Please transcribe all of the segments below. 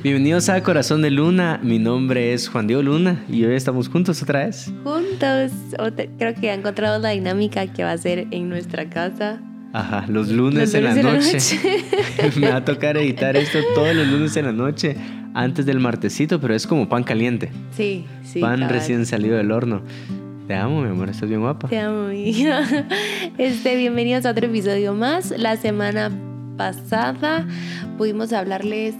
Bienvenidos a Corazón de Luna. Mi nombre es Juan Diego Luna y hoy estamos juntos otra vez. Juntos. Creo que ha encontrado la dinámica que va a ser en nuestra casa. Ajá, los lunes, en, la noche. Me va a tocar editar esto todos los lunes en la noche, antes del martesito, pero es como pan caliente. Sí, sí. Pan recién salido del horno. Te amo, mi amor, estás bien guapa. Te amo, mi hija. Este, bienvenidos a otro episodio más. La semana pasada pudimos hablarles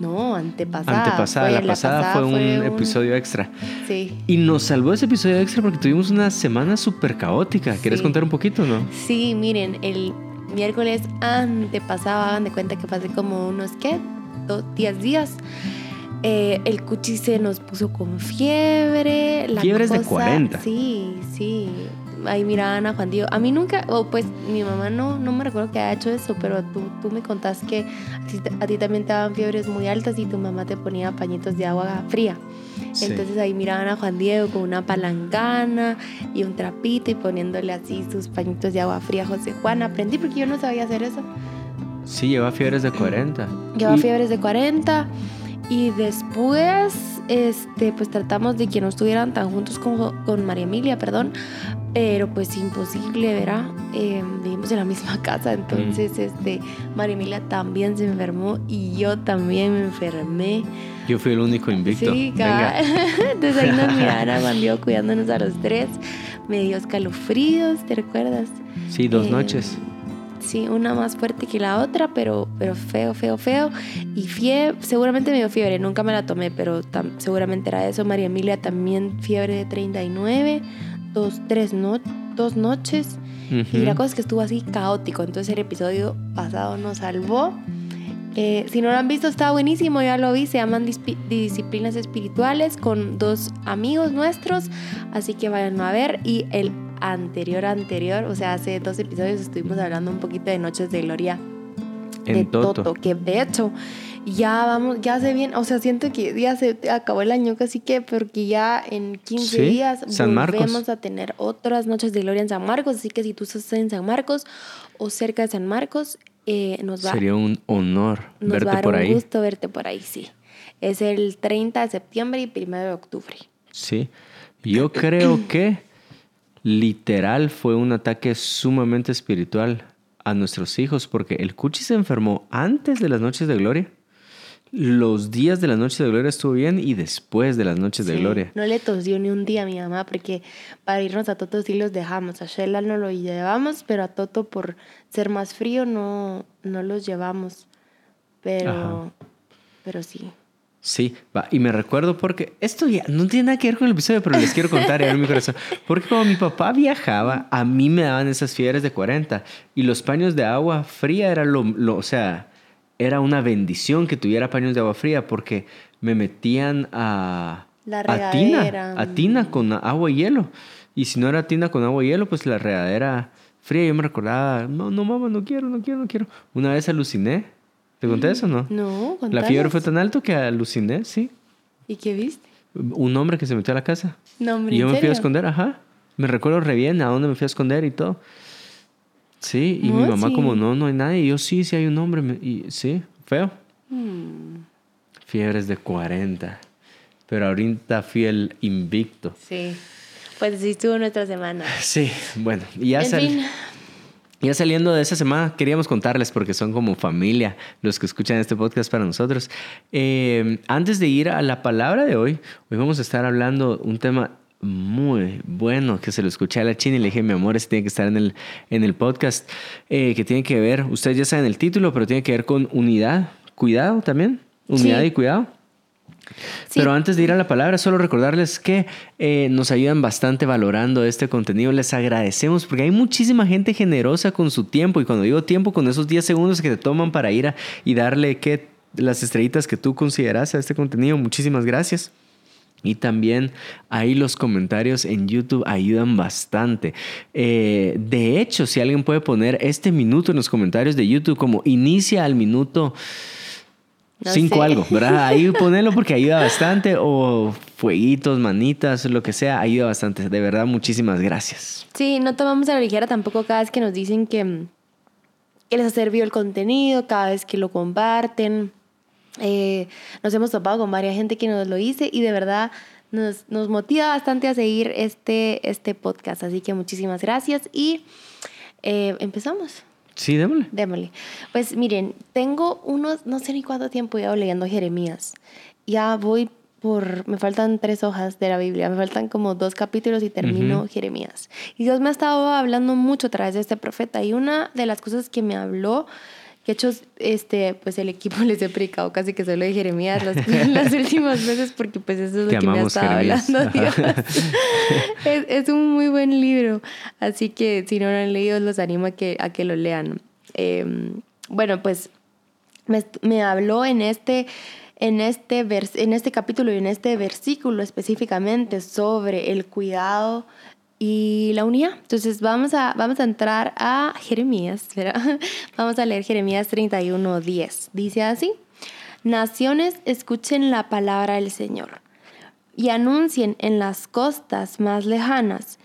no, antepasada. Antepasada, la, pasada, fue, un, episodio extra. Sí. Y nos salvó ese episodio extra porque tuvimos una semana súper caótica. ¿Quieres contar un poquito, no? Sí, miren, el miércoles antepasado, hagan de cuenta que pasé como unos, ¿qué? Dos, diez días. Eh, el cuchi se nos puso con fiebre. La Fiebres de 40. Sí, sí ahí miraban a Juan Diego. A mí nunca, o pues mi mamá no, no me recuerdo que haya hecho eso, pero tú, tú me contás que a ti, también te daban fiebres muy altas y tu mamá te ponía pañitos de agua fría. Entonces ahí miraban a Juan Diego con una palangana y un trapito y poniéndole así sus pañitos de agua fría a José Juan. Aprendí porque yo no sabía hacer eso. Sí, lleva fiebres de 40. Lleva fiebres de 40 y después este pues tratamos de que no estuvieran tan juntos con, con María Emilia, perdón, pero pues imposible, ¿verdad? Eh, vivimos en la misma casa, entonces mm. este, Marimilia también se enfermó y yo también me enfermé. Yo fui el único invicto. Sí, entonces ahí nos miraron cuando cuidándonos a los tres, medio escalofríos, ¿te recuerdas? Sí, dos eh, noches. Sí, una más fuerte que la otra, pero, pero feo, feo, feo. Y fiebre, seguramente me dio fiebre, nunca me la tomé, pero seguramente era eso. María Emilia también fiebre de 39 dos, tres no, dos noches. Y la cosa es que estuvo así caótico. Entonces el episodio pasado nos salvó. Eh, si no lo han visto, está buenísimo, ya lo vi. Se llaman Disciplinas Espirituales con dos amigos nuestros. Así que vayan a ver. Y el anterior, anterior, o sea, hace dos episodios estuvimos hablando un poquito de Noches de Gloria de Toto que de hecho ya vamos, ya se bien, o sea, siento que ya se acabó el año casi que, porque ya en 15 días volvemos a tener otras noches de gloria en San Marcos, así que si tú estás en San Marcos o cerca de San Marcos, eh, nos va Sería un honor nos verte va a dar por un ahí. gusto verte por ahí, sí. Es el 30 de septiembre y 1 de octubre. Sí, yo creo que literal fue un ataque sumamente espiritual a nuestros hijos, porque el Cuchi se enfermó antes de las noches de gloria los días de las noches de gloria estuvo bien y después de las noches de gloria. No le tosió ni un día a mi mamá porque para irnos a Toto sí los dejamos. A Shella no lo llevamos, pero a Toto por ser más frío no, no los llevamos. Pero, pero sí. Sí, va. y me recuerdo porque esto ya no tiene nada que ver con el episodio, pero les quiero contar en mi corazón. Porque cuando mi papá viajaba, a mí me daban esas fiebres de 40 y los paños de agua fría era lo, lo o sea, era una bendición que tuviera paños de agua fría porque me metían a, a tina, a tina con agua y hielo. Y si no era tina con agua y hielo, pues la regadera fría. Yo me recordaba, no, no, mamá, no quiero, no quiero, no quiero. Una vez aluciné. ¿Te conté eso no? No, La fiebre fue tan alto que aluciné, sí. ¿Y qué viste? Un hombre que se metió a la casa. No, hombre, y yo me fui a esconder, ajá. Me recuerdo re bien a dónde me fui a esconder y todo. Sí, y mi mamá como, no, no hay nadie. Y yo, sí, sí hay un hombre. Y sí, feo. Hmm. Fiebres de 40. Pero ahorita fui el invicto. Sí. Pues sí estuvo nuestra semana. Sí, bueno. Y ya, ya saliendo de esa semana, queríamos contarles, porque son como familia los que escuchan este podcast para nosotros. Eh, antes de ir a la palabra de hoy, hoy vamos a estar hablando un tema muy bueno que se lo escuché a la China y le dije, mi amor, este tiene que estar en el, en el podcast, eh, que tiene que ver, ustedes ya saben el título, pero tiene que ver con unidad, cuidado también, unidad y cuidado. Pero antes de ir a la palabra, solo recordarles que eh, nos ayudan bastante valorando este contenido. Les agradecemos porque hay muchísima gente generosa con su tiempo. Y cuando digo tiempo, con esos 10 segundos que te toman para ir a, y darle que, las estrellitas que tú consideras a este contenido, muchísimas gracias. Y también ahí los comentarios en YouTube ayudan bastante. Eh, de hecho, si alguien puede poner este minuto en los comentarios de YouTube como inicia al minuto 5 algo, ¿verdad? Ahí ponelo porque ayuda bastante. O fueguitos, manitas, lo que sea, ayuda bastante. De verdad, muchísimas gracias. Sí, no tomamos a la ligera tampoco cada vez que nos dicen que, que les ha servido el contenido, cada vez que lo comparten. Eh, nos hemos topado con varias gente que nos lo dice y de verdad nos, nos motiva bastante a seguir este, este podcast. Así que muchísimas gracias y eh, empezamos. Sí, démosle. Démosle. Pues miren, tengo unos, no sé ni cuánto tiempo llevo leyendo Jeremías. Ya voy por, me faltan tres hojas de la Biblia, me faltan como dos capítulos y termino Jeremías. Y Dios me ha estado hablando mucho a través de este profeta y una de las cosas que me habló que hecho, este, pues el equipo les he predicado casi que solo de Jeremías las, las últimas veces porque pues eso es lo que me ha estado hablando Dios. es, es, un muy buen libro, así que si no lo han leído los animo a que, a que lo lean. Eh, bueno, pues me, me habló en este en este, vers en este capítulo y en este versículo específicamente sobre el cuidado y la unidad. Entonces vamos a, vamos a entrar a Jeremías. Vamos a leer Jeremías 31, 10. Dice así, Naciones escuchen la palabra del Señor y anuncien en las costas más lejanas,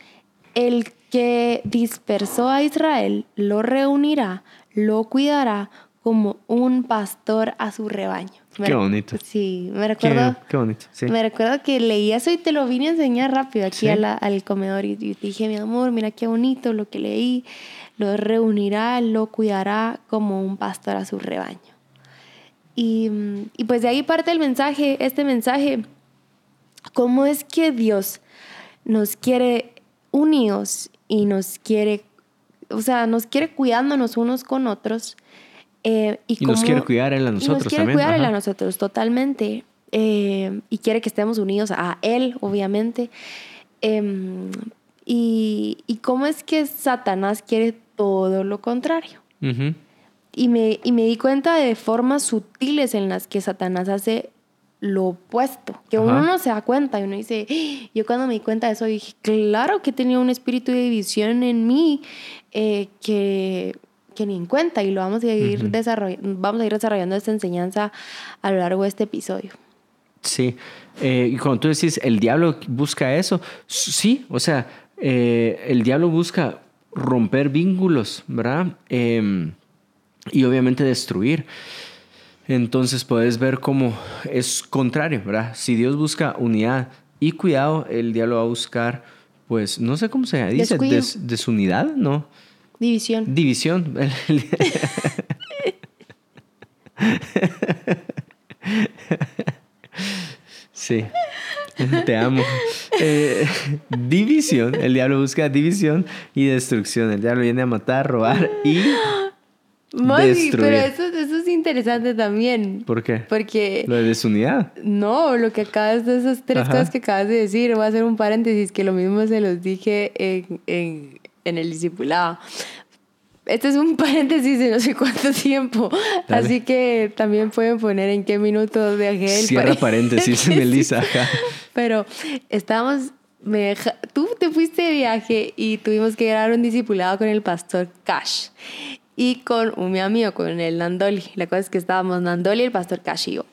el que dispersó a Israel lo reunirá, lo cuidará como un pastor a su rebaño. qué bonito. Sí, me recuerdo. Qué, bonito. Sí. Me recuerdo que leí eso y te lo vine a enseñar rápido aquí al comedor y, y, dije, mi amor, mira qué bonito lo que leí. Lo reunirá, lo cuidará como un pastor a su rebaño. Y, y pues de ahí parte el mensaje, este mensaje. ¿Cómo es que Dios nos quiere unidos y nos quiere, o sea, nos quiere cuidándonos unos con otros? Eh, y, nos quiere cuidar él a nosotros nos quiere también. cuidar él a nosotros, totalmente. Eh, y quiere que estemos unidos a él, obviamente. Eh, y, y, cómo es que Satanás quiere todo lo contrario. Uh -huh. y, me, y me di cuenta de formas sutiles en las que Satanás hace lo opuesto, que Ajá. uno no se da cuenta y uno dice, yo cuando me di cuenta de eso dije, claro que tenía un espíritu de división en mí eh, que que ni en cuenta y lo vamos a ir, uh -huh. desarrollando, vamos a ir desarrollando esta enseñanza a lo largo de este episodio. Sí, eh, y cuando tú decís, el diablo busca eso, sí, o sea, eh, el diablo busca romper vínculos, ¿verdad? Eh, y obviamente destruir. Entonces puedes ver cómo es contrario, ¿verdad? Si Dios busca unidad y cuidado, el diablo va a buscar, pues, no sé cómo se dice, des, desunidad, ¿no? División. División. sí. Te amo. Eh, división. El diablo busca división y destrucción. El diablo viene a matar, robar y Mami, destruir. pero eso, eso, es interesante también. ¿Por qué? Porque... Lo de desunidad. No, lo que acabas de esas tres Ajá. cosas que acabas de decir. Voy a hacer un paréntesis que lo mismo se los dije en, en, en el discipulado. Este es un paréntesis de no sé cuánto tiempo. Dale. Así que también pueden poner en qué minuto el Cierra paréntesis, Melissa. Pero estábamos. Me deja, tú te fuiste de viaje y tuvimos que grabar un discipulado con el pastor Cash y con un mi amigo, con el Nandoli. La cosa es que estábamos Nandoli y el pastor Cash y yo.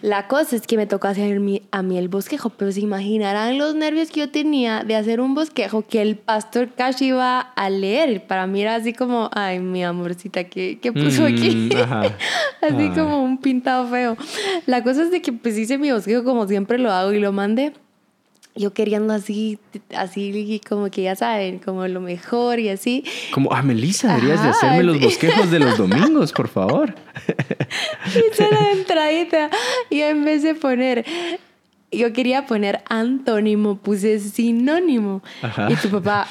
La cosa es que me tocó hacer mi, a mí el bosquejo, pero se imaginarán los nervios que yo tenía de hacer un bosquejo que el pastor Cash iba a leer. Para mí era así como, ay, mi amorcita, ¿qué, qué puso mm, aquí? Ajá, así ajá. como un pintado feo. La cosa es de que pues hice mi bosquejo como siempre lo hago y lo mandé yo queriendo así, así como que ya saben, como lo mejor y así. Como, ah, Melissa, deberías Ajá, de hacerme los bosquejos de los domingos, por favor. Hice la entradita y en vez de poner, yo quería poner antónimo, puse sinónimo. Ajá. Y tu papá,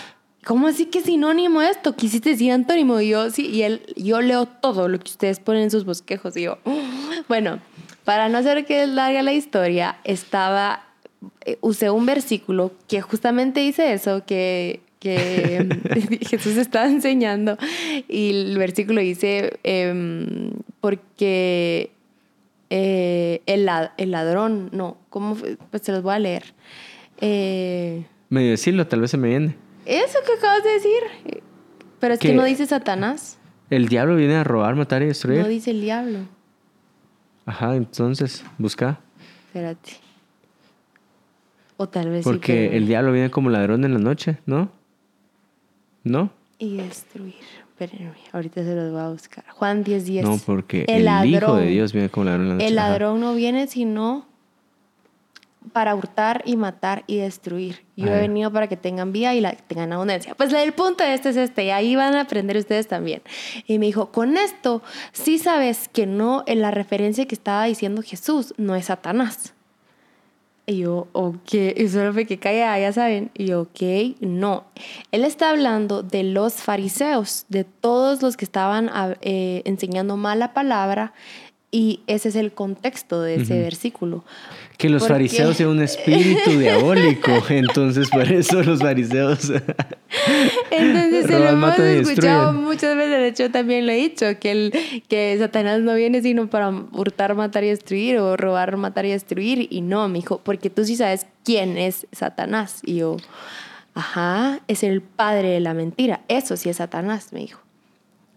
¿cómo así que sinónimo esto? Quisiste decir antónimo. Y yo, sí, y él, yo leo todo lo que ustedes ponen en sus bosquejos. Y yo, bueno, para no hacer que larga la historia, estaba usé un versículo que justamente dice eso, que, que Jesús estaba enseñando. Y el versículo dice, eh, porque eh, el, el, ladrón, no, ¿cómo? Pues se los voy a leer. Eh, Medio decirlo, tal vez se me viene. Eso que acabas de decir. Pero es que, que no dice Satanás. El diablo viene a robar, matar y destruir. No dice el diablo. Ajá, entonces, busca. Espérate. O tal vez Porque sí que... el diablo viene como ladrón en la noche, ¿no? ¿No? Y destruir. Espérenme, ahorita se los voy a buscar. Juan 10, 10. No, porque el, Hijo de Dios viene como ladrón en la noche. El ladrón no viene sino para hurtar y matar y destruir. Yo he venido para que tengan vida y la tengan abundancia. Pues el punto de este es este, y ahí van a aprender ustedes también. Y me dijo, con esto, sí sabes que no, en la referencia que estaba diciendo Jesús, no es Satanás. Y yo, ok, y solo fue que calla, ya saben. Y yo, ok, no. Él está hablando de los fariseos, de todos los que estaban eh, enseñando mala palabra y ese es el contexto de ese versículo. Que los fariseos sean un espíritu diabólico, entonces por eso los fariseos. entonces se lo hemos escuchado muchas veces, de hecho también lo he dicho, que, el, que Satanás no viene sino para hurtar, matar y destruir, o robar, matar y destruir, y no, mi hijo, porque tú sí sabes quién es Satanás. Y yo, ajá, es el padre de la mentira, eso sí es Satanás, me dijo.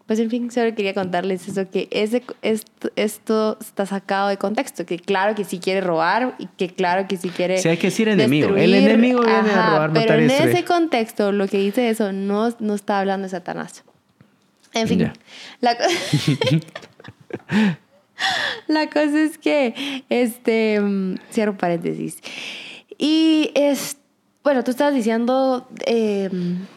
Pues en fin, solo quería contarles eso, que ese, esto, esto, está sacado de contexto, que claro que sí quiere robar y que claro que sí quiere... Sí, hay que decir enemigo. El enemigo viene a robar, Pero en ese contexto, lo que dice eso no, no está hablando de Satanás. En fin, la, la cosa es que, este, mm, cierro paréntesis. Y este bueno, tú estabas diciendo eh,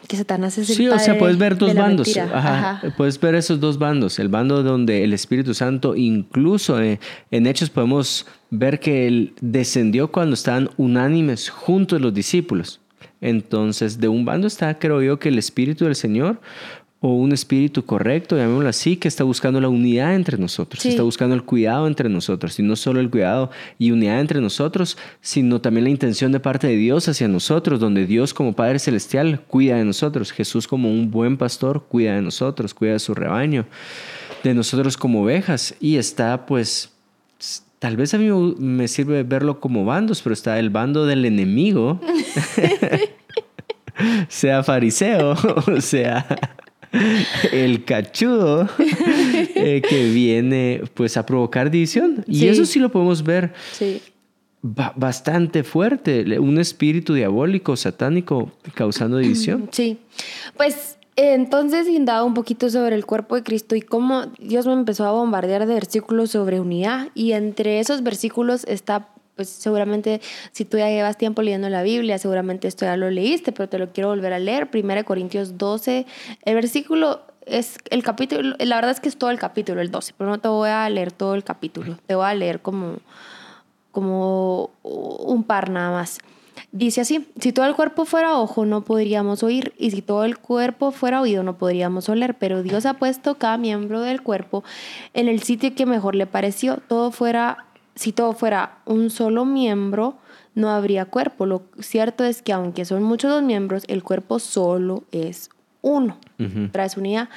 que Satanás es el Sí, o sea, puedes ver dos bandos. Ajá. Puedes ver esos dos bandos. El bando donde el Espíritu Santo, incluso eh, en Hechos podemos ver que él descendió cuando estaban unánimes juntos los discípulos. Entonces, de un bando está, creo yo, que el Espíritu del Señor o un espíritu correcto, llamémoslo así, que está buscando la unidad entre nosotros, está buscando el cuidado entre nosotros, y no solo el cuidado y unidad entre nosotros, sino también la intención de parte de Dios hacia nosotros, donde Dios como Padre Celestial cuida de nosotros, Jesús como un buen pastor cuida de nosotros, cuida de su rebaño, de nosotros como ovejas, y está pues... Tal vez a mí me sirve verlo como bandos, pero está el bando del enemigo, sea fariseo, o sea el cachudo eh, que viene pues a provocar división. Y eso sí lo podemos ver bastante fuerte, un espíritu diabólico, satánico causando división. Sí, pues entonces indaba un poquito sobre el cuerpo de Cristo y cómo Dios me empezó a bombardear de versículos sobre unidad y entre esos versículos está pues seguramente si tú ya llevas tiempo leyendo la Biblia, seguramente esto ya lo leíste, pero te lo quiero volver a leer. 1 Corintios 12, el versículo es el capítulo, la verdad es que es todo el capítulo, el 12, pero no te voy a leer todo el capítulo, te voy a leer como, como un par nada más. Dice así, si todo el cuerpo fuera ojo no podríamos oír y si todo el cuerpo fuera oído no podríamos oler, pero Dios ha puesto cada miembro del cuerpo en el sitio que mejor le pareció, todo fuera si todo fuera un solo miembro, no habría cuerpo. Lo cierto es que aunque son muchos los miembros, el cuerpo solo es uno. Tras unidad.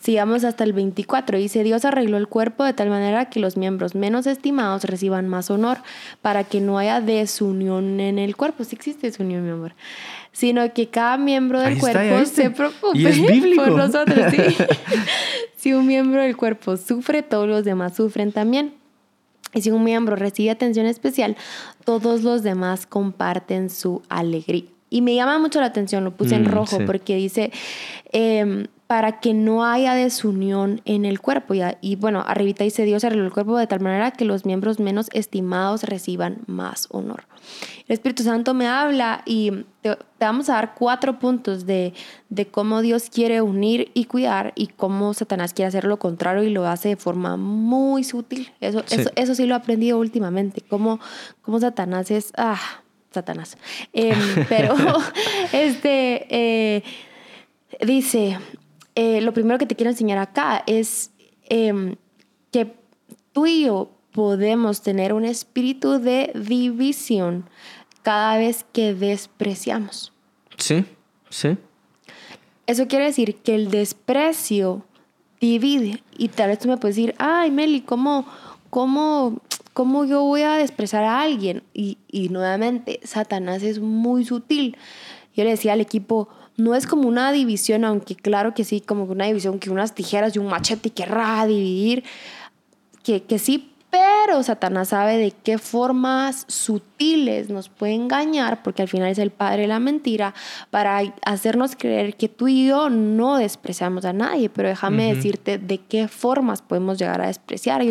Sigamos hasta el 24. Dice, Dios arregló el cuerpo de tal manera que los miembros menos estimados reciban más honor, para que no haya desunión en el cuerpo. Sí existe desunión, mi amor. Sino que cada miembro del cuerpo se preocupe por nosotros. si un miembro del cuerpo sufre, todos los demás sufren también. Y si un miembro recibe atención especial, todos los demás comparten su alegría. Y me llama mucho la atención, lo puse en mm, rojo, porque dice, em, para que no haya desunión en el cuerpo. Y, y bueno, arribita dice, Dios arregló el cuerpo de tal manera que los miembros menos estimados reciban más honor. El Espíritu Santo me habla y te, vamos a dar cuatro puntos de, de, cómo Dios quiere unir y cuidar y cómo Satanás quiere hacer lo contrario y lo hace de forma muy sutil. Eso sí, eso, eso sí lo he aprendido últimamente, cómo, cómo Satanás es... Ah, Satanás. Em, pero este eh, dice, eh, lo primero que te quiero enseñar acá es em, que tú y yo podemos tener un espíritu de división cada vez que despreciamos. Sí, sí. Eso quiere decir que el desprecio divide. Y tal vez tú me puedes decir, ay, Meli, ¿cómo, cómo, cómo yo voy a despreciar a alguien? Y, y nuevamente, Satanás es muy sutil. Yo le decía al equipo, no es como una división, aunque claro que sí, como una división que unas tijeras y un machete querrá dividir, que, que sí Pero Satanás sabe de qué formas sutiles nos puede engañar, porque al final es el padre de la mentira, para hacernos creer que tú y yo no despreciamos a nadie. Pero déjame decirte de qué formas podemos llegar a despreciar.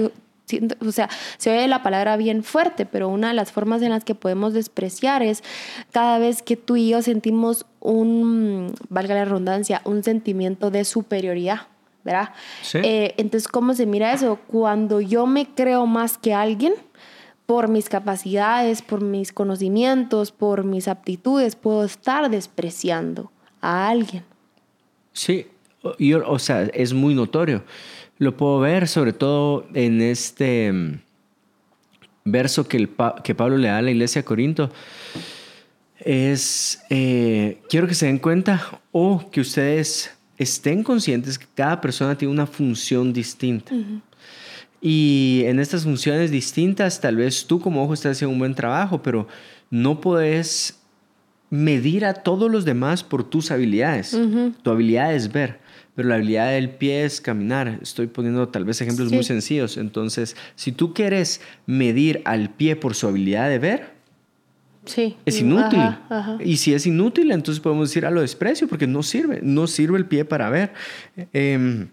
O sea, se oye la palabra bien fuerte, pero una de las formas en las que podemos despreciar es cada vez que tú y yo sentimos un, valga la redundancia, un sentimiento de superioridad. ¿verdad? Eh, entonces, ¿cómo se mira eso? Cuando yo me creo más que alguien, por mis capacidades, por mis conocimientos, por mis aptitudes, puedo estar despreciando a alguien. Sí, yo, o sea, es muy notorio. Lo puedo ver sobre todo en este mm, verso que, el, que Pablo le da a la iglesia de Corinto. Es, eh, quiero que se den cuenta o que ustedes estén conscientes que cada persona tiene una función distinta. Y en estas funciones distintas, tal vez tú como ojo estás haciendo un buen trabajo, pero no puedes medir a todos los demás por tus habilidades. Tu habilidad es ver, pero la habilidad del pie es caminar. Estoy poniendo tal vez ejemplos muy sencillos. Entonces, si tú quieres medir al pie por su habilidad de ver, Sí. Es inútil. Y si es inútil, entonces podemos decir a lo desprecio porque no sirve, no sirve el pie para ver. Em,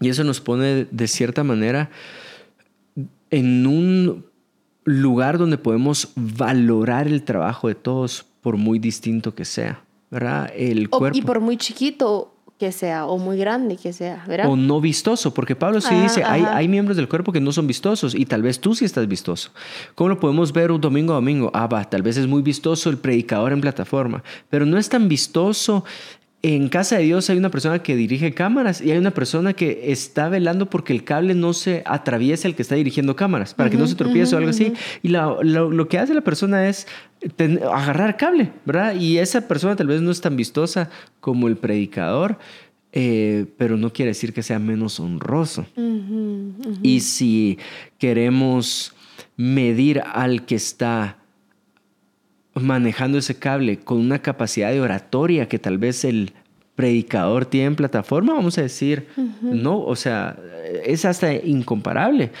y eso nos pone de cierta manera en un lugar donde podemos valorar el trabajo de todos por muy distinto que sea. ¿verdad? El cuerpo. y por muy chiquito que sea o muy grande que sea, ¿verdad? O no vistoso, porque Pablo sí dice, hay, hay, miembros del cuerpo que no son vistosos y tal vez tú sí estás vistoso. ¿Cómo lo podemos ver un domingo a domingo? Ah, va, tal vez es muy vistoso el predicador en plataforma, pero no es tan vistoso en casa de Dios hay una persona que dirige cámaras y hay una persona que está velando porque el cable no se atraviese el que está dirigiendo cámaras, para que no se tropiece o algo así. Y lo, que hace la persona es agarrar cable, ¿verdad? Y esa persona tal vez no es tan vistosa como el predicador, eh, pero no quiere decir que sea menos honroso. Y si queremos medir al que está manejando ese cable con una capacidad de oratoria que tal vez el predicador tiene en plataforma, vamos a decir, no, o sea, es hasta incomparable,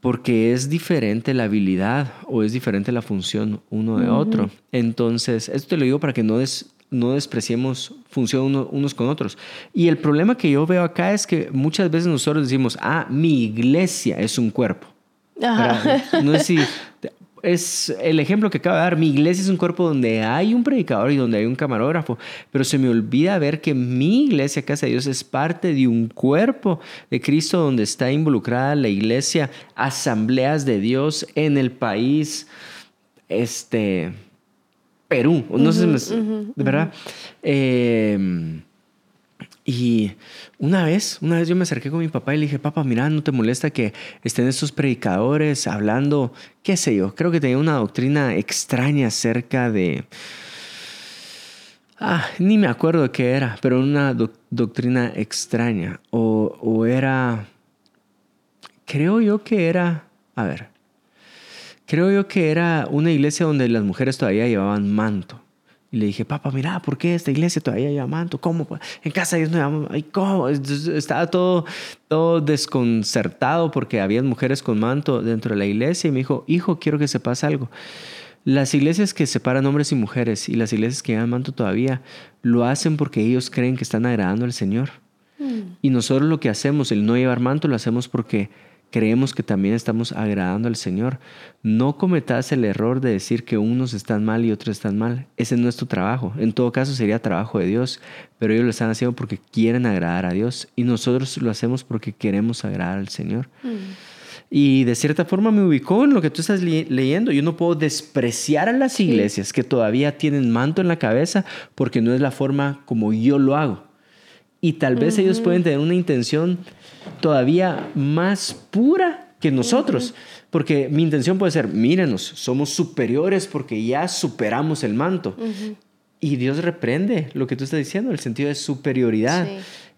porque es diferente la habilidad o es diferente la función uno de otro. Entonces, esto te lo digo para que no, no despreciemos función unos con otros. Y el problema que yo veo acá es que muchas veces nosotros decimos, ah, mi iglesia es un cuerpo. No es si es el ejemplo que acaba de dar. Mi iglesia es un cuerpo donde hay un predicador y donde hay un camarógrafo, pero se me olvida ver que mi iglesia, Casa de Dios, es parte de un cuerpo de Cristo donde está involucrada la iglesia, asambleas de Dios en el país, este, Perú, no sé, ¿verdad? Eh, y una vez, una vez yo me acerqué con mi papá y le dije, papá, mira, ¿no te molesta que estén estos predicadores hablando, qué sé yo? Creo que tenía una doctrina extraña acerca de... Ah, ni me acuerdo qué era, pero una doctrina extraña. O, o era... Creo yo que era... A ver. Creo yo que era una iglesia donde las mujeres todavía llevaban manto. Y le dije, papá, mira, ¿por qué esta iglesia todavía lleva manto? ¿Cómo? En casa de Dios no lleva ¿Cómo? Estaba todo, todo desconcertado porque había mujeres con manto dentro de la iglesia y me dijo, hijo, quiero que sepas algo. Las iglesias que separan hombres y mujeres y las iglesias que llevan manto todavía lo hacen porque ellos creen que están agradando al Señor. Mm. Y nosotros lo que hacemos, el no llevar manto, lo hacemos porque creemos que también estamos agradando al Señor. No cometas el error de decir que unos están mal y otros están mal. Ese no es tu trabajo. En todo caso sería trabajo de Dios, pero ellos lo están haciendo porque quieren agradar a Dios y nosotros lo hacemos porque queremos agradar al Señor. Mm. Y de cierta forma me ubicó en lo que tú estás leyendo. Yo no puedo despreciar a las iglesias que todavía tienen manto en la cabeza porque no es la forma como yo lo hago. Y tal vez ellos pueden tener una intención todavía más pura que nosotros. Porque mi intención puede ser, mírenos, somos superiores porque ya superamos el manto. Y Dios reprende lo que tú estás diciendo, el sentido de superioridad.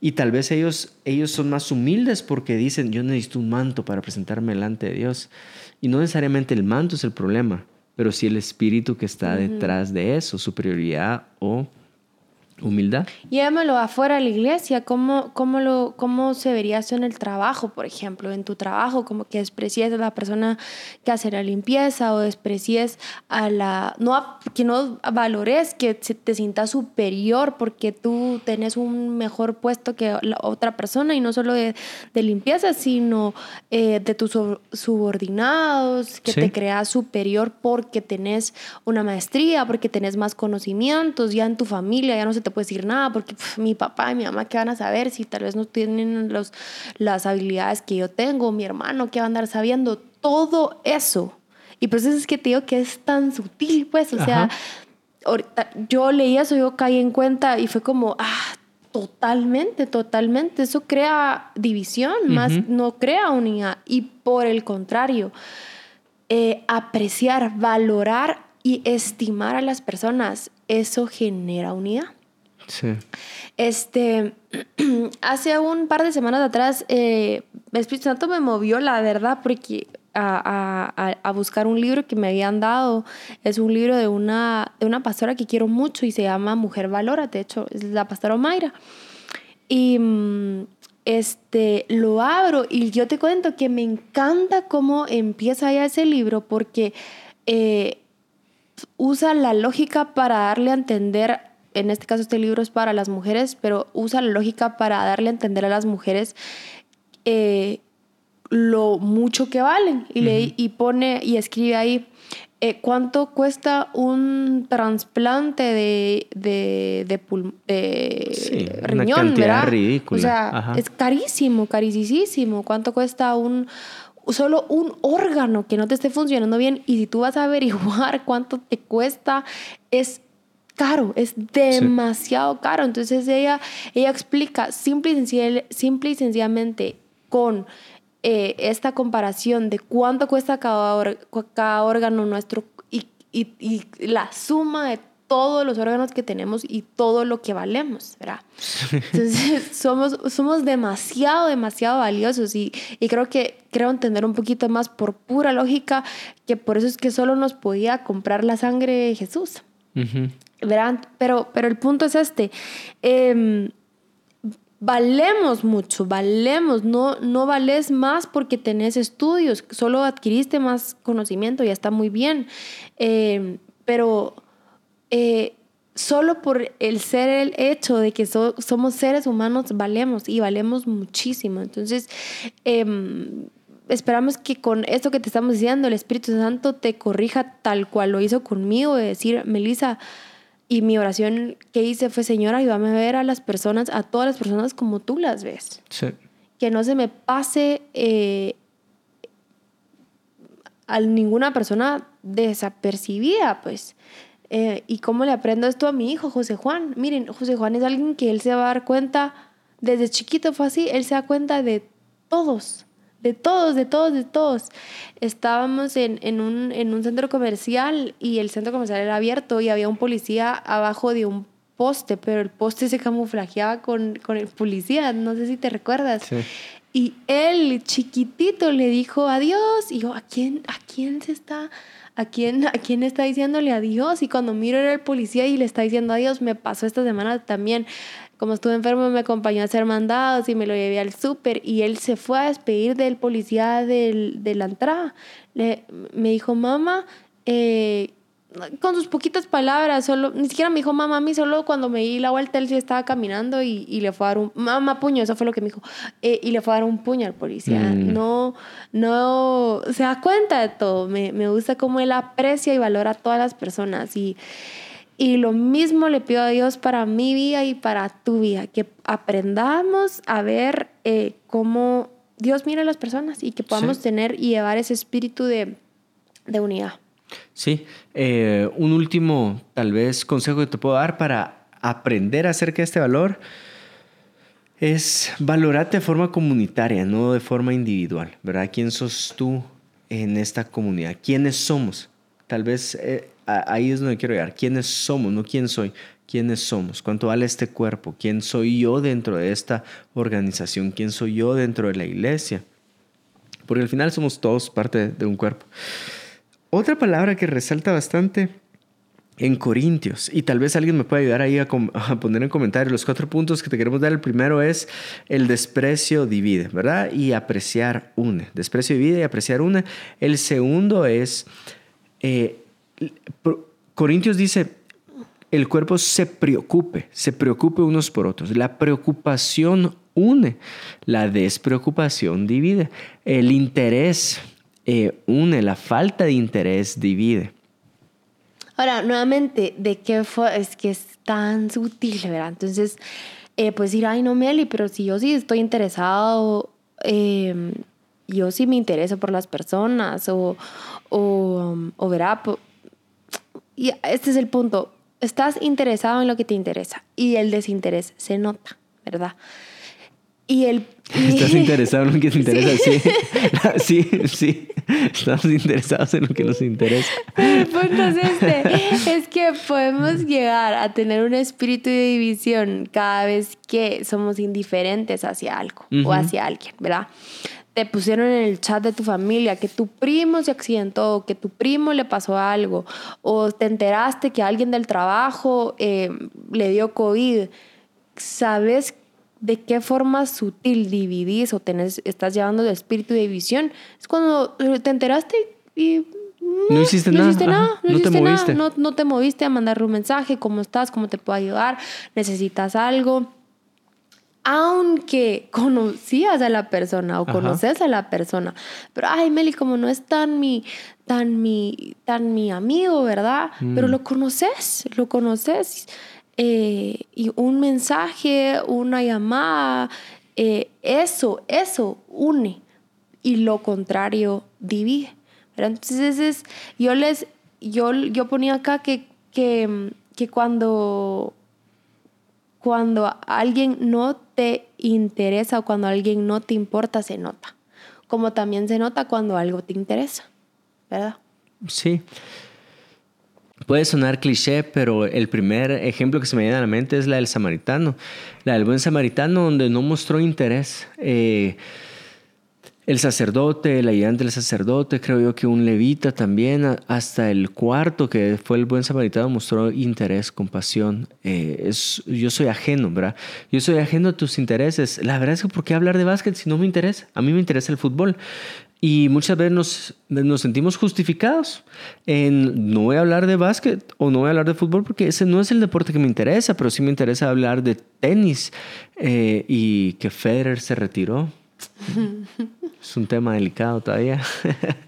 Y tal vez ellos, ellos son más humildes porque dicen, yo necesito un manto para presentarme delante de Dios. Y no necesariamente el manto es el problema, pero sí el espíritu que está detrás de eso, superioridad o Humildad. Llévamelo afuera de la iglesia. ¿Cómo, cómo, lo, ¿Cómo se vería eso en el trabajo, por ejemplo? En tu trabajo, como que desprecies a la persona que hace la limpieza o desprecies a la... No, que no valores, que te sientas superior porque tú tenés un mejor puesto que la otra persona y no solo de, de limpieza, sino eh, de tus subordinados, que te creas superior porque tenés una maestría, porque tenés más conocimientos, ya en tu familia ya no se te puede decir nada porque mi papá y mi mamá, ¿qué van a saber si tal vez no tienen los, las habilidades que yo tengo? Mi hermano, ¿qué va a andar sabiendo? Todo eso. Y pues eso es que te digo que es tan sutil, pues, o sea, yo leí eso, yo caí en cuenta y fue como, ah, totalmente, totalmente. Eso crea división, más no crea unidad. Y por el contrario, eh, apreciar, valorar y estimar a las personas, eso genera unidad. Sí. Este, hace un par de semanas atrás, eh, Espíritu Santo me movió, la verdad, porque a, a, a, buscar un libro que me habían dado. Es un libro de una, de una pastora que quiero mucho y se llama Mujer Valora, de hecho, es la pastora Omaira. Y mm, este, lo abro y yo te cuento que me encanta cómo empieza ya ese libro porque eh, usa la lógica para darle a entender en este caso este libro es para las mujeres, pero usa la lógica para darle a entender a las mujeres eh, lo mucho que valen. Y, le, y pone y escribe ahí eh, cuánto cuesta un trasplante de, de, de, riñón, ¿verdad? Ridícula. O sea, es carísimo, carísimo. ¿Cuánto cuesta un solo un órgano que no te esté funcionando bien? Y si tú vas a averiguar cuánto te cuesta, es caro, es demasiado caro. Entonces ella, ella explica simple y, simple y sencillamente con eh, esta comparación de cuánto cuesta cada, cada órgano nuestro y, y, y, la suma de todos los órganos que tenemos y todo lo que valemos, ¿verdad? Entonces somos, somos demasiado, demasiado valiosos y, y creo que creo entender un poquito más por pura lógica que por eso es que solo nos podía comprar la sangre de Jesús. Verán, pero, pero el punto es este. Em, valemos mucho, valemos, no, no vales más porque tenés estudios, solo adquiriste más conocimiento, ya está muy bien, em, pero eh, solo por el ser el hecho de que somos seres humanos valemos y valemos muchísimo. Entonces, em, esperamos que con esto que te estamos diciendo, el Espíritu Santo te corrija tal cual lo hizo conmigo, de decir, Melissa, y mi oración que hice fue, Señor, ayúdame a ver a las personas, a todas las personas como tú las ves. Sí. Que no se me pase eh, a ninguna persona desapercibida, pues. Eh, ¿Y cómo le aprendo esto a mi hijo, José Juan? Miren, José Juan es alguien que él se va a dar cuenta, desde chiquito fue así, él se da cuenta de todos de todos, de todos, de todos. Estábamos en, en, un, en un centro comercial y el centro comercial era abierto y había un policía abajo de un poste, pero el poste se camuflajeaba con, con el policía, no sé si te recuerdas. Y él, chiquitito, le dijo adiós. Y yo, ¿a quién, a quién se está, a quién, a quién está diciéndole adiós? Y cuando miro era el policía y le está diciendo adiós, me pasó esta semana también como estuve enfermo, me acompañó a hacer mandados y me lo llevé al súper. Y él se fue a despedir del policía del, de la entrada. Le, me dijo, mamá, eh, con sus poquitas palabras, solo, ni siquiera me dijo mamá a mí, solo cuando me di la vuelta él sí estaba caminando y, y le fue a dar un, mamá puño, eso fue lo que me dijo, eh, y le fue a dar un puño al policía. Mm. No, no, se da cuenta de todo, me, me gusta cómo él aprecia y valora a todas las personas y y lo mismo le pido a Dios para mi vida y para tu vida, que aprendamos a ver eh, cómo Dios mira a las personas y que podamos tener y llevar ese espíritu de, de unidad. Sí, eh, un último tal vez consejo que te puedo dar para aprender acerca de este valor es valorarte de forma comunitaria, no de forma individual, ¿verdad? ¿Quién sos tú en esta comunidad? ¿Quiénes somos? Tal vez eh, ahí es donde quiero llegar. ¿Quiénes somos? No quién soy. ¿Quiénes somos? ¿Cuánto vale este cuerpo? ¿Quién soy yo dentro de esta organización? ¿Quién soy yo dentro de la iglesia? Porque al final somos todos parte de un cuerpo. Otra palabra que resalta bastante en Corintios. Y tal vez alguien me pueda ayudar ahí a, poner en comentarios los cuatro puntos que te queremos dar. El primero es el desprecio divide, ¿verdad? Y apreciar une. Desprecio divide y apreciar une. El segundo es, eh, Corintios dice, el cuerpo se preocupe, se preocupe unos por otros. La preocupación une, la despreocupación divide. El interés eh, une, la falta de interés divide. Ahora, nuevamente, ¿de qué fue? Es que es tan sutil, ¿verdad? Entonces, eh, pues decir, ay, no, Meli, pero si yo sí estoy interesado, em, yo sí me intereso por las personas, o, o, o verá, y este es el punto, estás interesado en lo que te interesa, y el desinterés se nota, ¿verdad? Y el... Estás interesado en lo que te interesa, sí. sí, sí. Estamos interesados en lo que nos interesa. El punto es este, es que podemos llegar a tener un espíritu de división cada vez que somos indiferentes hacia algo o hacia alguien, ¿verdad? Te pusieron en el chat de tu familia que tu primo se accidentó, que tu primo le pasó algo, o te enteraste que alguien del trabajo eh, le dio COVID. ¿Sabes de qué forma sutil dividís o tenés, estás llevando el espíritu de división, es cuando te enteraste y no, hiciste no nada. Hiciste nada no, te moviste. No, no, te moviste a mandar un mensaje, cómo estás, cómo te puedo ayudar, necesitas algo. Aunque conocías a la persona o conoces a la persona, pero ay, Meli, como no es tan mi, tan mi, tan mi amigo, ¿verdad? Pero mm. lo conoces, lo conoces. Eh, y un mensaje, una llamada, eh, eso, eso une y lo contrario divide. Entonces es, yo les, yo, yo ponía acá que, que, que cuando, cuando alguien no te interesa o cuando alguien no te importa, se nota. Como también se nota cuando algo te interesa, ¿verdad? Sí. Puede sonar cliché, pero el primer ejemplo que se me viene a la mente es la del samaritano. La del buen samaritano donde no mostró interés. Eh, el sacerdote, el ayudante del sacerdote, creo yo que un levita también, hasta el cuarto que fue el buen samaritano mostró interés, compasión. Eh, yo soy ajeno, ¿verdad? Yo soy ajeno a tus intereses. La verdad es que ¿por qué hablar de básquet si no me interesa? A mí me interesa el fútbol. Y muchas veces nos, nos, sentimos justificados en no voy a hablar de básquet o no voy a hablar de fútbol porque ese no es el deporte que me interesa, pero sí me interesa hablar de tenis eh, y que Federer se retiró. es un tema delicado todavía.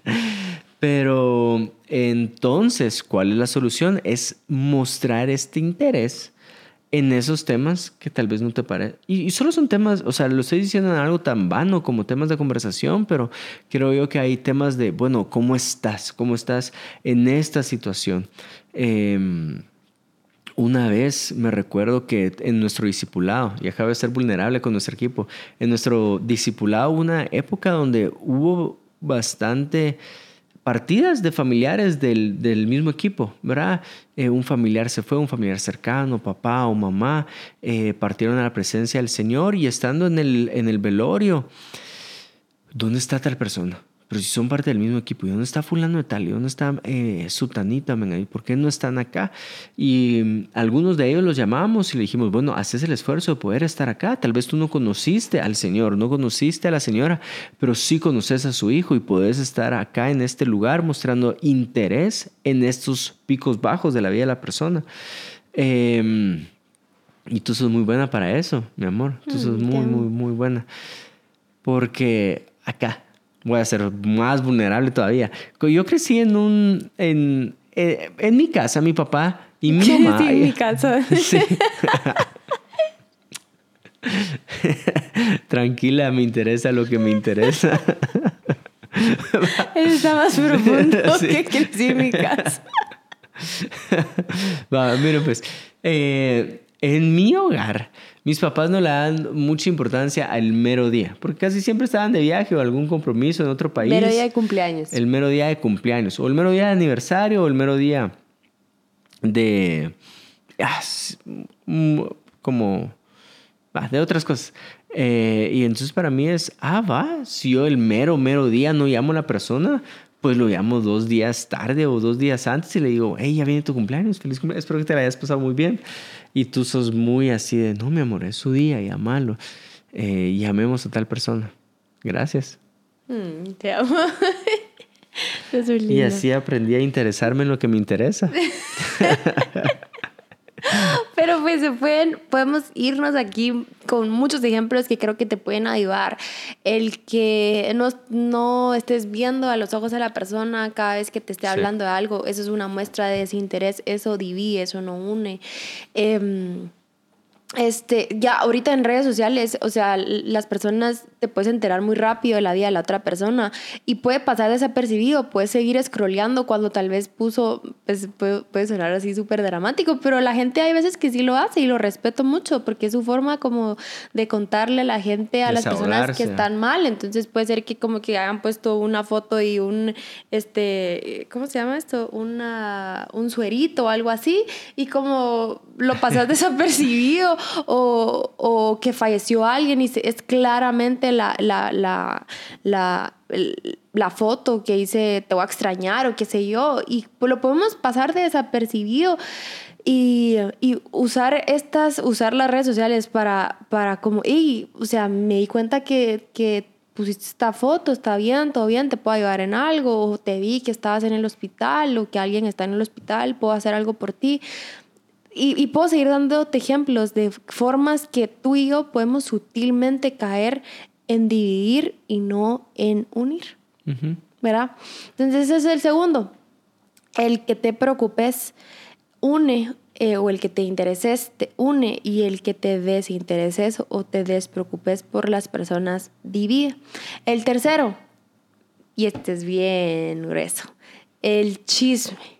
pero entonces, ¿cuál es la solución? Es mostrar este interés en esos temas que tal vez no te parecen. Y, solo son temas, o sea, lo estoy diciendo en algo tan vano como temas de conversación, pero creo yo que hay temas de, bueno, ¿cómo estás? ¿Cómo estás en esta situación? Em, una vez me recuerdo que en nuestro discipulado, y acabo de ser vulnerable con nuestro equipo, en nuestro discipulado hubo una época donde hubo bastante partidas de familiares del, del mismo equipo, ¿verdad? Eh, un familiar se fue, un familiar cercano, papá o mamá, eh, partieron a la presencia del Señor y estando en el, en el velorio, ¿dónde está tal persona? Pero si son parte del mismo equipo, ¿y dónde está fulano de tal? ¿Y dónde está eh, Sutanita? ¿Y por qué no están acá? Y mm, algunos de ellos los llamamos y le dijimos, bueno, haces el esfuerzo de poder estar acá. Tal vez tú no conociste al Señor, no conociste a la señora, pero sí conoces a su hijo y puedes estar acá en este lugar mostrando interés en estos picos bajos de la vida de la persona. Em, y tú sos muy buena para eso, mi amor. Tú sos mm, muy, muy, muy buena. Porque acá voy a ser más vulnerable todavía. Yo crecí en un, en, eh, en, mi casa, mi papá y mi mamá. Sí, en mi casa. Sí. Tranquila, me interesa lo que me interesa. Está más profundo que crecí en mi casa. Va, mira, pues, eh, en mi hogar, mis papás no le dan mucha importancia al mero día, porque casi siempre estaban de viaje o algún compromiso en otro país. Mero día de cumpleaños. El mero día de cumpleaños, o el mero día de aniversario, o el mero día de... Ah, como... de otras cosas. Eh, y entonces para mí es, ah, va, si yo el mero, mero día no llamo a la persona, pues lo llamo dos días tarde o dos días antes y le digo, hey, ya viene tu cumpleaños, feliz cumpleaños, espero que te la hayas pasado muy bien. Y tú sos muy así de, no, mi amor, es su día, llámalo. Eh, llamemos a tal persona. Gracias. Mm, te amo. y así aprendí a interesarme en lo que me interesa. Pues se pueden, podemos irnos aquí con muchos ejemplos que creo que te pueden ayudar. El que no, no estés viendo a los ojos a la persona cada vez que te esté hablando de algo, eso es una muestra de desinterés, eso divide, eso no une. Eh, este, ya ahorita en redes sociales, o sea, las personas te puedes enterar muy rápido de la vida de la otra persona y puede pasar desapercibido, puedes seguir scrolleando cuando tal vez puso, pues puede, sonar así súper dramático, pero la gente hay veces que sí lo hace y lo respeto mucho porque es su forma como de contarle a la gente, a las personas que están mal, entonces puede ser que como que hayan puesto una foto y un, este, ¿cómo se llama esto? Una, un suerito o algo así y como lo pasas desapercibido o, o, que falleció alguien y es claramente la, la, la, la, la foto que dice te voy a extrañar o qué sé yo, y pues lo podemos pasar de desapercibido. Y, y, usar estas, usar las redes sociales para, para como, y, o sea, me di cuenta que, que pusiste esta foto, está bien, todo bien, te puedo ayudar en algo, o te vi que estabas en el hospital, o que alguien está en el hospital, puedo hacer algo por ti. Y, puedo seguir dándote ejemplos de formas que tú y yo podemos sutilmente caer en dividir y no en unir. ¿Verdad? Entonces ese es el segundo. El que te preocupes une eh, o el que te intereses te une y el que te desintereses o te despreocupes por las personas divide. El tercero, y este es bien grueso, el chisme.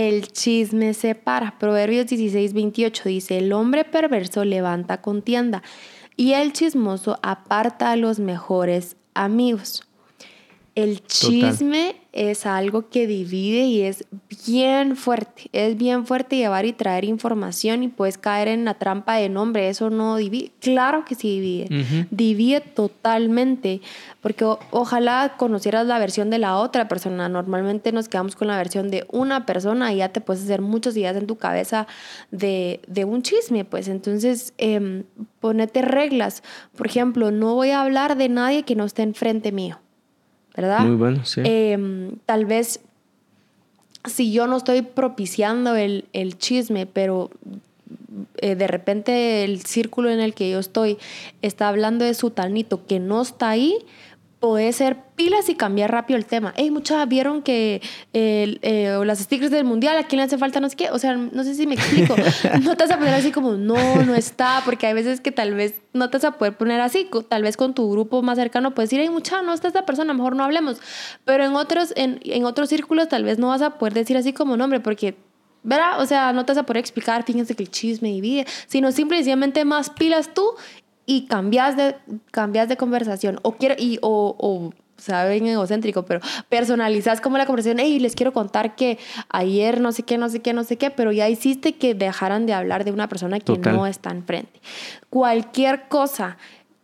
El chisme separa. Proverbios 16, 28 dice, el hombre perverso levanta contienda y el chismoso aparta a los mejores amigos. El chisme es algo que divide y es bien fuerte. Es bien fuerte llevar y traer información y puedes caer en la trampa de nombre. Eso no divide. Claro que sí divide. Divide totalmente. Porque ojalá conocieras la versión de la otra persona. Normalmente nos quedamos con la versión de una persona y ya te puedes hacer muchas ideas en tu cabeza de, un chisme. Pues entonces, eh, ponete reglas. Por ejemplo, no voy a hablar de nadie que no esté enfrente mío. ¿Verdad? Muy bueno, sí. Em, tal vez si yo no estoy propiciando el, el chisme, pero eh, de repente el círculo en el que yo estoy está hablando de su tanito que no está ahí, puede ser pilas y cambiar rápido el tema. Hey, muchas vieron que eh, las stickers del mundial, ¿a quién le hace falta? No sé qué. O sea, no sé si me explico. no te vas a poner así como, no, no está, porque hay veces que tal vez no te vas a poder poner así. Tal vez con tu grupo más cercano puedes decir, hey, mucha, no está esta persona, mejor no hablemos. Pero en otros, en, en otros círculos tal vez no vas a poder decir así como nombre, porque ¿verdad? O sea, no te vas a poder explicar, fíjense que el chisme divide, sino simplemente más pilas tú y cambias de, cambias de conversación o quiero y o, o saben egocéntrico, pero personalizas como la conversación, hey, les quiero contar que ayer no sé qué, no sé qué, no sé qué, pero ya hiciste que dejaran de hablar de una persona que no está enfrente. Cualquier cosa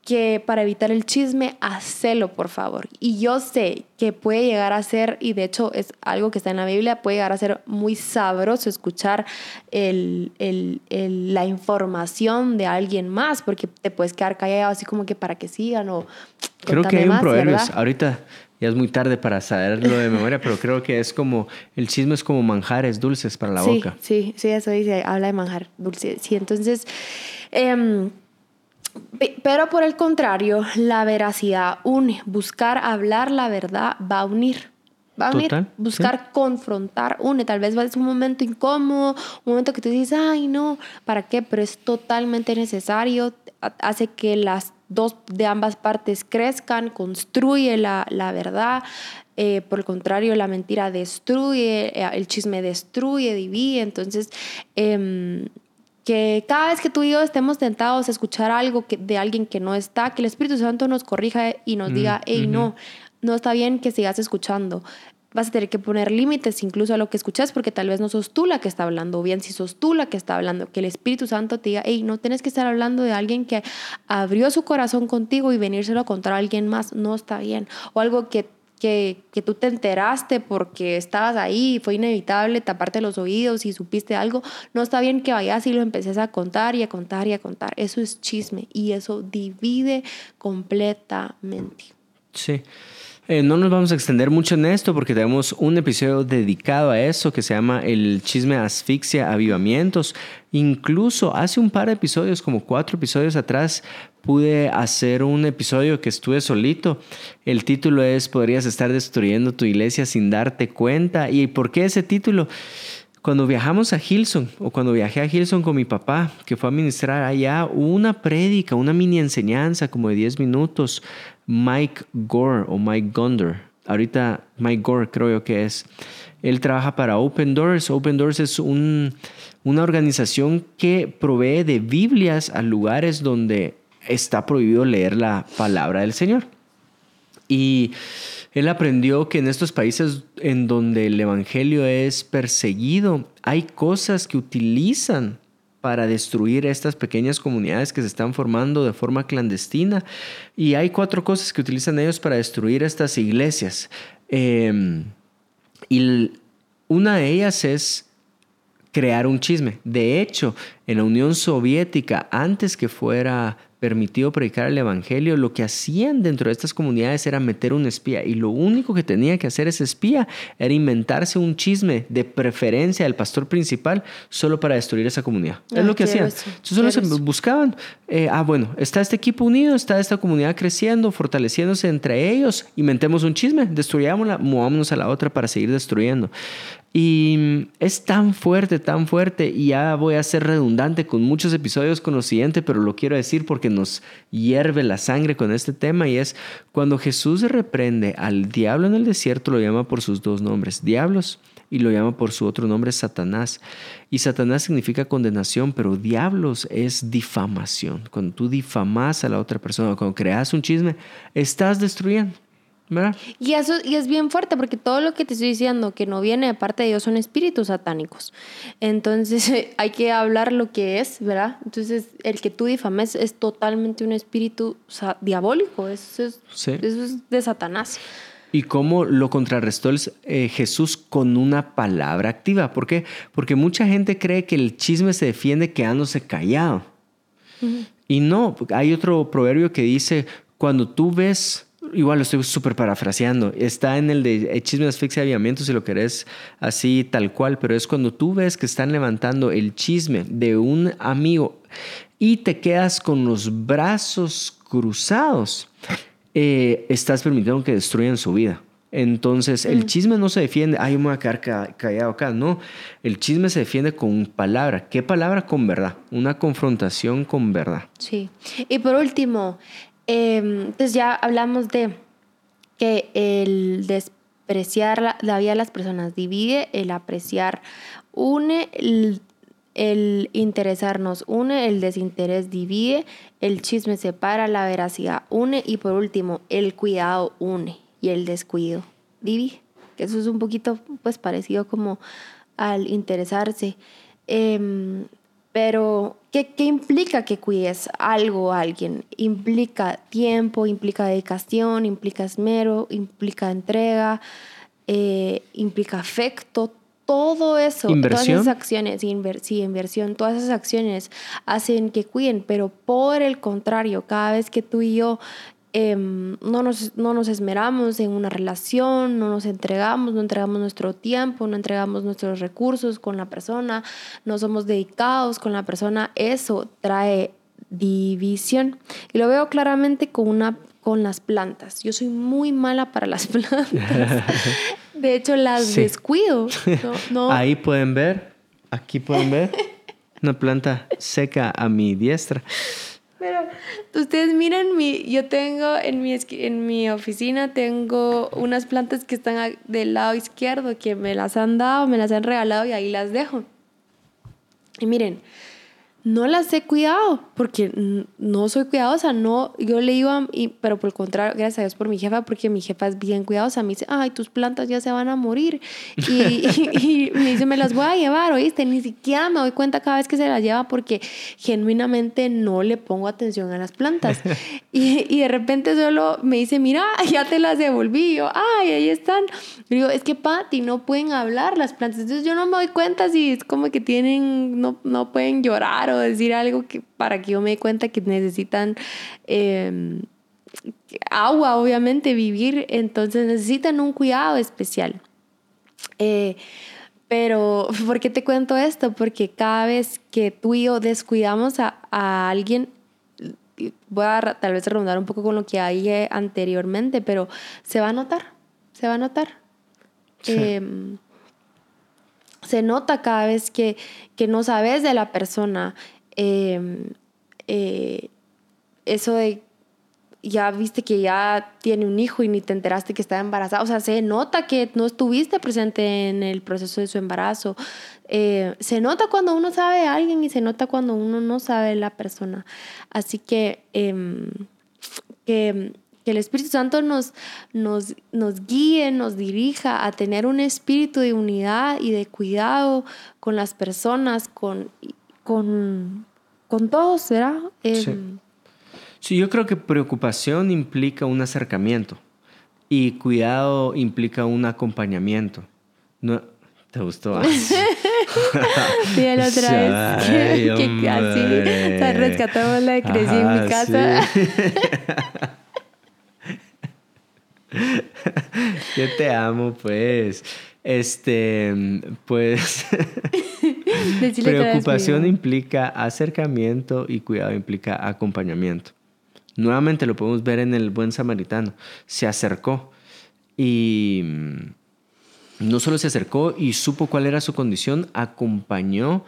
que para evitar el chisme, hacelo, por favor. Y yo sé que puede llegar a ser, y de hecho es algo que está en la Biblia, puede llegar a ser muy sabroso escuchar el, el, la información de alguien más, porque te puedes quedar callado así como que para que sigan o... Creo que hay un proverbio, ahorita ya es muy tarde para saberlo de memoria, pero creo que es como, el chisme es como manjares dulces para la boca. Sí, sí, eso dice, habla de manjar dulce. Sí, entonces... Eh, pero por el contrario, la veracidad une. Buscar hablar la verdad va a unir. Va a unir. Buscar confrontar une. Tal vez va a ser un momento incómodo, un momento que tú dices, ay, no, ¿para qué? Pero es totalmente necesario. Hace que las dos de ambas partes crezcan, construye la, la verdad. Eh, por el contrario, la mentira destruye, eh, el chisme destruye, divide. Entonces, eh, que cada vez que tú y yo estemos tentados a escuchar algo que, de alguien que no está, que el Espíritu Santo nos corrija y nos diga, hey, no, no está bien que sigas escuchando. Vas a tener que poner límites incluso a lo que escuchas porque tal vez no sos tú la que está hablando, o bien si sos tú la que está hablando, que el Espíritu Santo te diga, hey, no tienes que estar hablando de alguien que abrió su corazón contigo y venírselo a contar a alguien más, no está bien. O algo que que, que, tú te enteraste porque estabas ahí y fue inevitable taparte los oídos y supiste algo, no está bien que vayas y lo empeces a contar y a contar y a contar. Eso es chisme y eso divide completamente. Sí. Eh, no nos vamos a extender mucho en esto porque tenemos un episodio dedicado a eso que se llama El chisme asfixia avivamientos. Incluso hace un par de episodios, como cuatro episodios atrás, pude hacer un episodio que estuve solito. El título es Podrías estar destruyendo tu iglesia sin darte cuenta. ¿Y por qué ese título? Cuando viajamos a Hilson, o cuando viajé a Hilson con mi papá, que fue a ministrar allá, una prédica, una mini enseñanza como de 10 minutos Mike Gore o Mike Gunder. Ahorita Mike Gore creo yo que es. Él trabaja para Open Doors. Open Doors es un, una organización que provee de Biblias a lugares donde está prohibido leer la palabra del Señor. Y él aprendió que en estos países en donde el Evangelio es perseguido, hay cosas que utilizan para destruir estas pequeñas comunidades que se están formando de forma clandestina. Y hay cuatro cosas que utilizan ellos para destruir estas iglesias. Em, y una de ellas es crear un chisme. De hecho, en la Unión Soviética, antes que fuera permitido predicar el Evangelio, lo que hacían dentro de estas comunidades era meter un espía y lo único que tenía que hacer ese espía era inventarse un chisme de preferencia del pastor principal solo para destruir esa comunidad. es lo que hacían. Entonces solo se buscaban, eh, ah bueno, está este equipo unido, está esta comunidad creciendo, fortaleciéndose entre ellos, inventemos un chisme, destruyámosla, movámonos a la otra para seguir destruyendo. Y es tan fuerte, tan fuerte, y ya voy a ser redundante con muchos episodios con lo siguiente, pero lo quiero decir porque nos hierve la sangre con este tema, y es cuando Jesús reprende al diablo en el desierto, lo llama por sus dos nombres, diablos, y lo llama por su otro nombre, Satanás. Y Satanás significa condenación, pero diablos es difamación. Cuando tú difamas a la otra persona, cuando creas un chisme, estás destruyendo. Y eso y es bien fuerte porque todo lo que te estoy diciendo que no viene de parte de Dios son espíritus satánicos. Entonces hay que hablar lo que es, ¿verdad? Entonces el que tú difames es totalmente un espíritu diabólico, eso es, eso es de Satanás. ¿Y cómo lo contrarrestó eh, Jesús con una palabra activa? ¿Por qué? Porque mucha gente cree que el chisme se defiende quedándose callado. Y no, hay otro proverbio que dice, cuando tú ves igual lo estoy súper parafraseando, está en el de chisme, asfixia, aviamiento, si lo querés así tal cual, pero es cuando tú ves que están levantando el chisme de un amigo y te quedas con los brazos cruzados, eh, estás permitiendo que destruyan su vida. Entonces, el mm. chisme no se defiende, ay, yo me voy a quedar callado acá. No, el chisme se defiende con palabra. ¿Qué palabra? Con verdad. Una confrontación con verdad. Sí. Y por último, entonces em, ya hablamos de que el despreciar la, vida de las personas divide, el apreciar une, el, el, interesarnos une, el desinterés divide, el chisme separa, la veracidad une y por último el cuidado une y el descuido divide. Eso es un poquito pues parecido como al interesarse. Eh, pero, ¿qué, ¿qué, implica que cuides algo a alguien? Implica tiempo, implica dedicación, implica esmero, implica entrega, eh, implica afecto. Todo eso, todas esas acciones, sí, inversión, todas esas acciones hacen que cuiden, pero por el contrario, cada vez que tú y yo Em, no, nos, no nos esmeramos en una relación, no nos entregamos, no entregamos nuestro tiempo, no entregamos nuestros recursos con la persona, no somos dedicados con la persona, eso trae división. Y lo veo claramente con, una, con las plantas. Yo soy muy mala para las plantas. De hecho, las descuido. Ahí pueden ver, aquí pueden ver una planta seca a mi diestra. Pero ustedes miren, mi, yo tengo en mi, en mi oficina, tengo unas plantas que están del lado izquierdo, que me las han dado, me las han regalado y ahí las dejo. Y miren, no las he cuidado porque no soy cuidadosa, no, yo le iba, y, pero por el contrario, gracias a Dios por mi jefa, porque mi jefa es bien cuidadosa, me dice, ay, tus plantas ya se van a morir, y, me dice, me las voy a llevar, oíste, ni siquiera me doy cuenta cada vez que se las lleva porque genuinamente no le pongo atención a las plantas, y, y de repente solo me dice, mira, ya te las devolví, yo, ay, ahí están, digo, es que Pati, no pueden hablar las plantas, entonces yo no me doy cuenta si es como que tienen, no, no pueden llorar decir algo que, para que yo me dé cuenta que necesitan em, agua, obviamente, vivir, entonces necesitan un cuidado especial. Eh, pero, ¿por qué te cuento esto? Porque cada vez que tú y yo descuidamos a, a alguien, voy a tal vez redundar un poco con lo que hay anteriormente, pero se va a notar, se va a notar. Em, se nota cada vez que, que no sabes de la persona. Em, eh, eso de ya viste que ya tiene un hijo y ni te enteraste que estaba embarazada. O sea, se nota que no estuviste presente en el proceso de su embarazo. Eh, se nota cuando uno sabe de alguien y se nota cuando uno no sabe de la persona. Así que, em, que que el Espíritu Santo nos, nos, nos guíe, nos dirija a tener un espíritu de unidad y de cuidado con las personas, con, con, con todos, ¿verdad? sí. Em, sí, yo creo que preocupación implica un acercamiento y cuidado implica un acompañamiento. No, ¿Te gustó? sí, la otra vez que, que, así rescatamos la de crecí en mi casa. Yo te amo, pues. Este, pues. preocupación implica acercamiento y cuidado implica acompañamiento. Nuevamente lo podemos ver en el buen samaritano. Se acercó y no solo se acercó y supo cuál era su condición, acompañó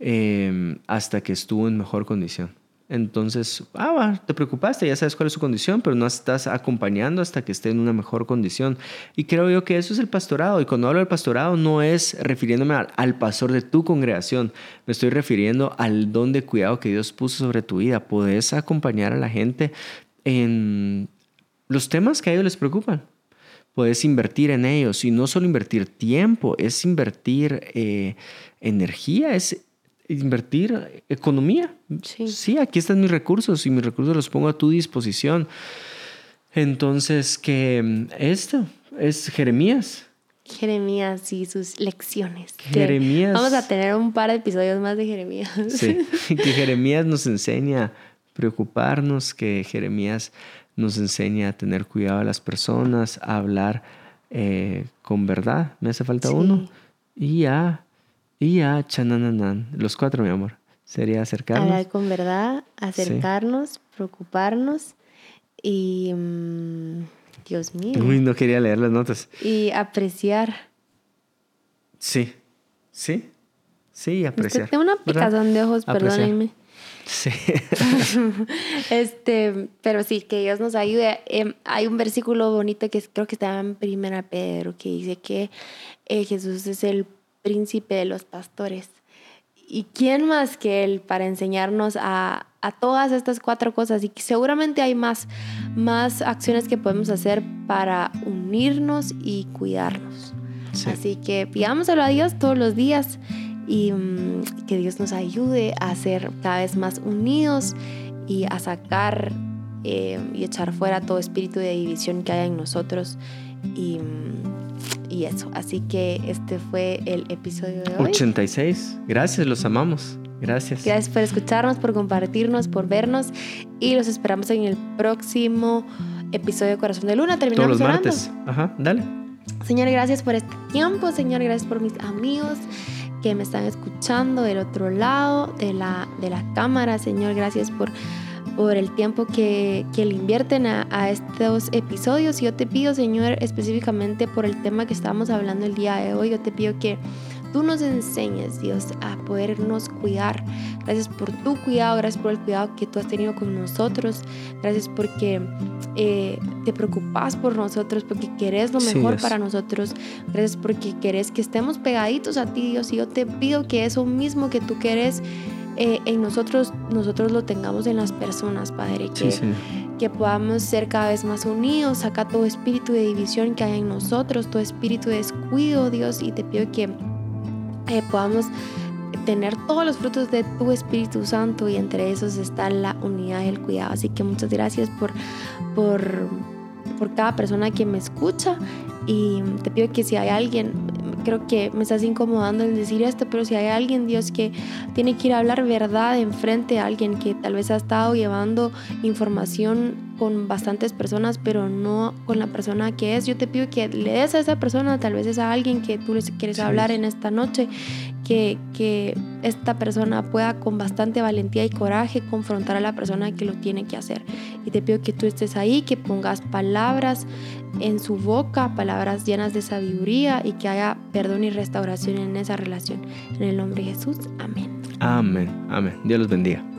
eh, hasta que estuvo en mejor condición. Entonces, ah, te preocupaste, ya sabes cuál es su condición, pero no estás acompañando hasta que esté en una mejor condición. Y creo yo que eso es el pastorado. Y cuando hablo del pastorado no es refiriéndome al, pastor de tu congregación, me estoy refiriendo al don de cuidado que Dios puso sobre tu vida. Puedes acompañar a la gente en los temas que a ellos les preocupan. Puedes invertir en ellos y no solo invertir tiempo, es invertir eh, energía, es invertir economía. Sí. aquí están mis recursos y mis recursos los pongo a tu disposición. Entonces, que mm, esto es Jeremías. Jeremías y sus lecciones. Jeremías. Vamos a tener un par de episodios más de Jeremías. Sí, que Jeremías nos enseña a preocuparnos, que Jeremías nos enseña a tener cuidado de las personas, a hablar eh, con verdad. Me hace falta uno. Y a y a Chanananan. Los cuatro, mi amor. Sería acercarnos. Hablar con verdad, acercarnos, preocuparnos y. Mm, Dios mío. Uy, no quería leer las notas. Y apreciar. Sí. Sí. Sí, apreciar. Tengo una picazón de ojos, perdónenme. Sí. este, pero sí, que Dios nos ayude. Em, hay un versículo bonito que creo que está en Primera Pedro que dice que eh, Jesús es el príncipe de los pastores. ¿Y quién más que él para enseñarnos a, a todas estas cuatro cosas? Y seguramente hay más, más acciones que podemos hacer para unirnos y cuidarnos. Así que pidámoselo a Dios todos los días y mm, que Dios nos ayude a ser cada vez más unidos y a sacar eh, y echar fuera todo espíritu de división que haya en nosotros. Y. Mm, y eso. Así que este fue el episodio de hoy. 86. Gracias, los amamos. Gracias. Gracias por escucharnos, por compartirnos, por vernos y los esperamos en el próximo episodio de Corazón de Luna. Terminamos Todos los martes. Ajá, dale. Señor, gracias por este tiempo. Señor, gracias por mis amigos que me están escuchando del otro lado de la, de la cámara. Señor, gracias por por el tiempo que, que le invierten a, a, estos episodios. Yo te pido, Señor, específicamente por el tema que estamos hablando el día de hoy, yo te pido que tú nos enseñes, Dios, a podernos cuidar. Gracias por tu cuidado, gracias por el cuidado que tú has tenido con nosotros. Gracias porque eh, te preocupas por nosotros, porque querés lo mejor para nosotros. Gracias porque querés que estemos pegaditos a ti, Dios. Y yo te pido que eso mismo que tú querés eh, en nosotros, nosotros lo tengamos en las personas, Padre, que, que podamos ser cada vez más unidos, saca todo espíritu de división que hay en nosotros, todo espíritu de descuido, Dios, y te pido que eh, podamos tener todos los frutos de tu Espíritu Santo y entre esos está la unidad y el cuidado. Así que muchas gracias por, por, por cada persona que me escucha y te pido que si hay alguien, creo que me estás incomodando en decir esto, pero si hay alguien, Dios, que tiene que ir a hablar verdad enfrente a alguien que tal vez ha estado llevando información con bastantes personas, pero no con la persona que es, yo te pido que le des a esa persona, tal vez es a alguien que tú les quieres hablar en esta noche, que, que esta persona pueda con bastante valentía y coraje confrontar a la persona que lo tiene que hacer. Y te pido que tú estés ahí, que pongas palabras en su boca, palabras llenas de sabiduría y que haya perdón y restauración en esa relación. En el nombre de Jesús, amén. Amén, amén. Dios los bendiga.